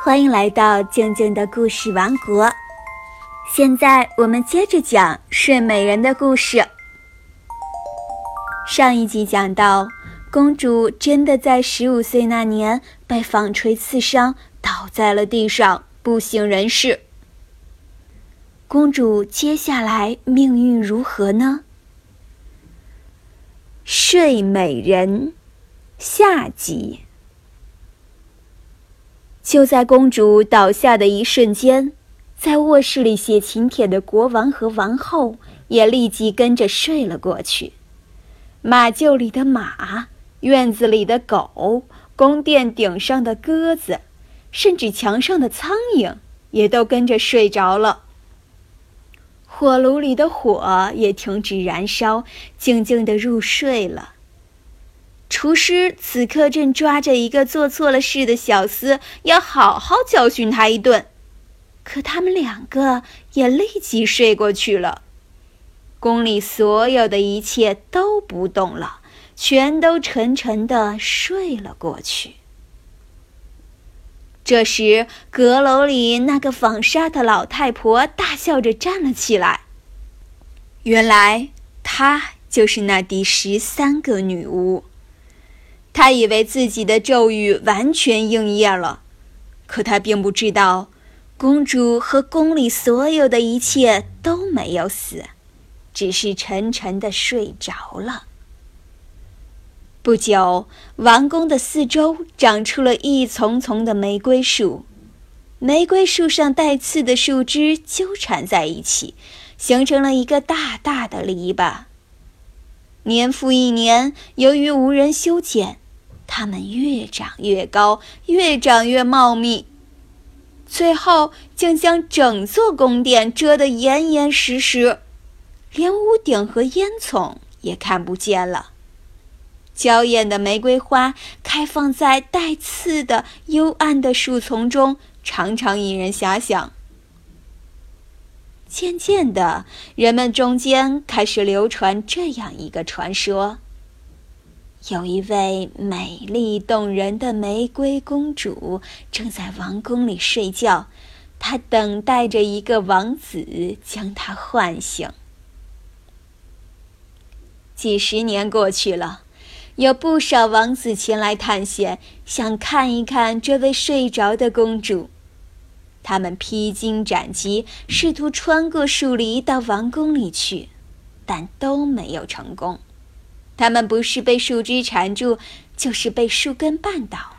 欢迎来到静静的故事王国。现在我们接着讲睡美人的故事。上一集讲到，公主真的在十五岁那年被纺锤刺伤，倒在了地上，不省人事。公主接下来命运如何呢？睡美人下集。就在公主倒下的一瞬间，在卧室里写请帖的国王和王后也立即跟着睡了过去。马厩里的马，院子里的狗，宫殿顶上的鸽子，甚至墙上的苍蝇，也都跟着睡着了。火炉里的火也停止燃烧，静静地入睡了。厨师此刻正抓着一个做错了事的小厮，要好好教训他一顿。可他们两个也立即睡过去了。宫里所有的一切都不动了，全都沉沉的睡了过去。这时，阁楼里那个纺纱的老太婆大笑着站了起来。原来，她就是那第十三个女巫。他以为自己的咒语完全应验了，可他并不知道，公主和宫里所有的一切都没有死，只是沉沉的睡着了。不久，王宫的四周长出了一丛丛的玫瑰树，玫瑰树上带刺的树枝纠缠在一起，形成了一个大大的篱笆。年复一年，由于无人修剪。它们越长越高，越长越茂密，最后竟将整座宫殿遮得严严实实，连屋顶和烟囱也看不见了。娇艳的玫瑰花开放在带刺的幽暗的树丛中，常常引人遐想。渐渐的，人们中间开始流传这样一个传说。有一位美丽动人的玫瑰公主正在王宫里睡觉，她等待着一个王子将她唤醒。几十年过去了，有不少王子前来探险，想看一看这位睡着的公主。他们披荆斩棘，试图穿过树篱到王宫里去，但都没有成功。他们不是被树枝缠住，就是被树根绊倒，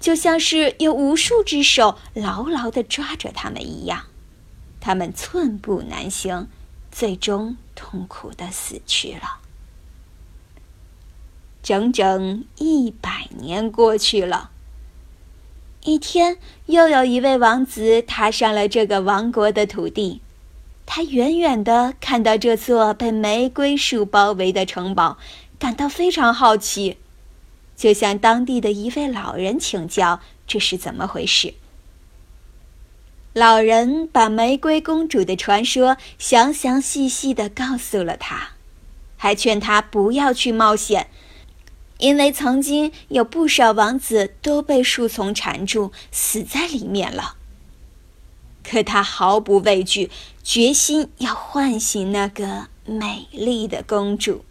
就像是有无数只手牢牢地抓着他们一样。他们寸步难行，最终痛苦地死去了。整整一百年过去了，一天，又有一位王子踏上了这个王国的土地。他远远地看到这座被玫瑰树包围的城堡。感到非常好奇，就向当地的一位老人请教这是怎么回事。老人把玫瑰公主的传说详详细细的告诉了他，还劝他不要去冒险，因为曾经有不少王子都被树丛缠住，死在里面了。可他毫不畏惧，决心要唤醒那个美丽的公主。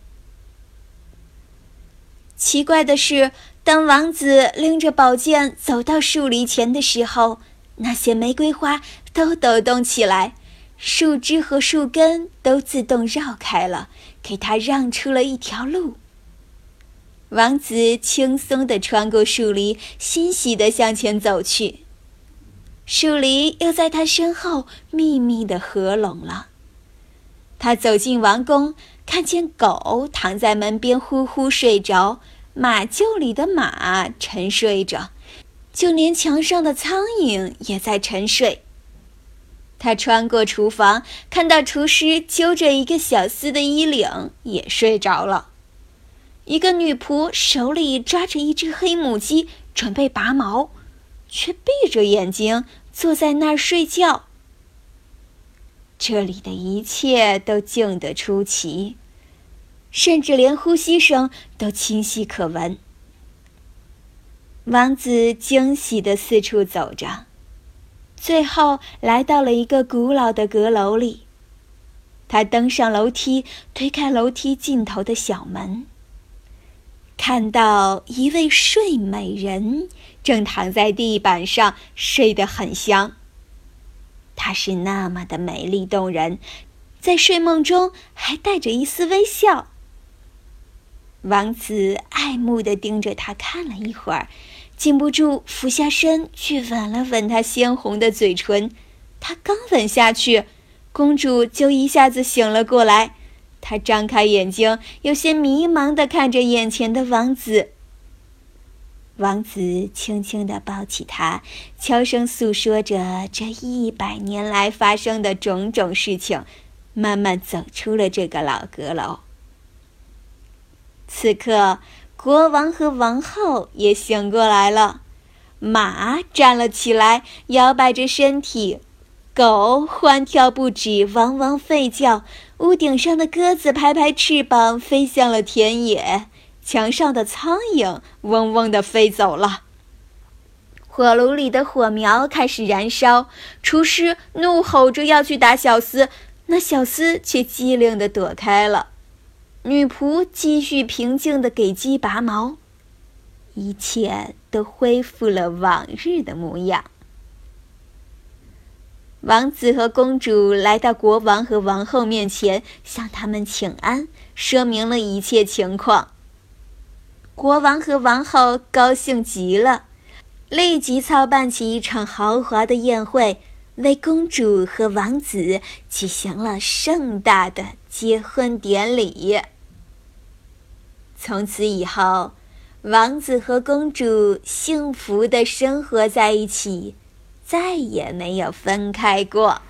奇怪的是，当王子拎着宝剑走到树篱前的时候，那些玫瑰花都抖动起来，树枝和树根都自动绕开了，给他让出了一条路。王子轻松地穿过树篱，欣喜地向前走去。树篱又在他身后密密地合拢了。他走进王宫。看见狗躺在门边呼呼睡着，马厩里的马沉睡着，就连墙上的苍蝇也在沉睡。他穿过厨房，看到厨师揪着一个小厮的衣领，也睡着了。一个女仆手里抓着一只黑母鸡，准备拔毛，却闭着眼睛坐在那儿睡觉。这里的一切都静得出奇，甚至连呼吸声都清晰可闻。王子惊喜地四处走着，最后来到了一个古老的阁楼里。他登上楼梯，推开楼梯尽头的小门，看到一位睡美人正躺在地板上睡得很香。她是那么的美丽动人，在睡梦中还带着一丝微笑。王子爱慕地盯着她看了一会儿，禁不住俯下身去吻了吻她鲜红的嘴唇。他刚吻下去。公主就一下子醒了过来，她张开眼睛，有些迷茫地看着眼前的王子。王子轻轻地抱起她，悄声诉说着这一百年来发生的种种事情，慢慢走出了这个老阁楼。此刻，国王和王后也醒过来了，马站了起来，摇摆着身体。狗欢跳不止，汪汪吠叫；屋顶上的鸽子拍拍翅膀，飞向了田野；墙上的苍蝇嗡嗡地飞走了。火炉里的火苗开始燃烧，厨师怒吼着要去打小厮，那小厮却机灵地躲开了。女仆继续平静地给鸡拔毛，一切都恢复了往日的模样。王子和公主来到国王和王后面前，向他们请安，说明了一切情况。国王和王后高兴极了，立即操办起一场豪华的宴会，为公主和王子举行了盛大的结婚典礼。从此以后，王子和公主幸福的生活在一起。再也没有分开过。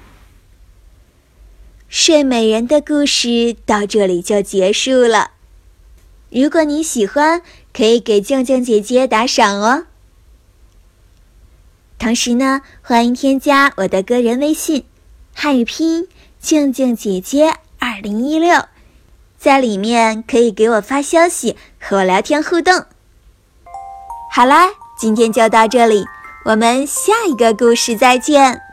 睡美人的故事到这里就结束了。如果你喜欢，可以给静静姐姐打赏哦。同时呢，欢迎添加我的个人微信，汉语拼音静静姐姐二零一六，在里面可以给我发消息和我聊天互动。好啦，今天就到这里。我们下一个故事再见。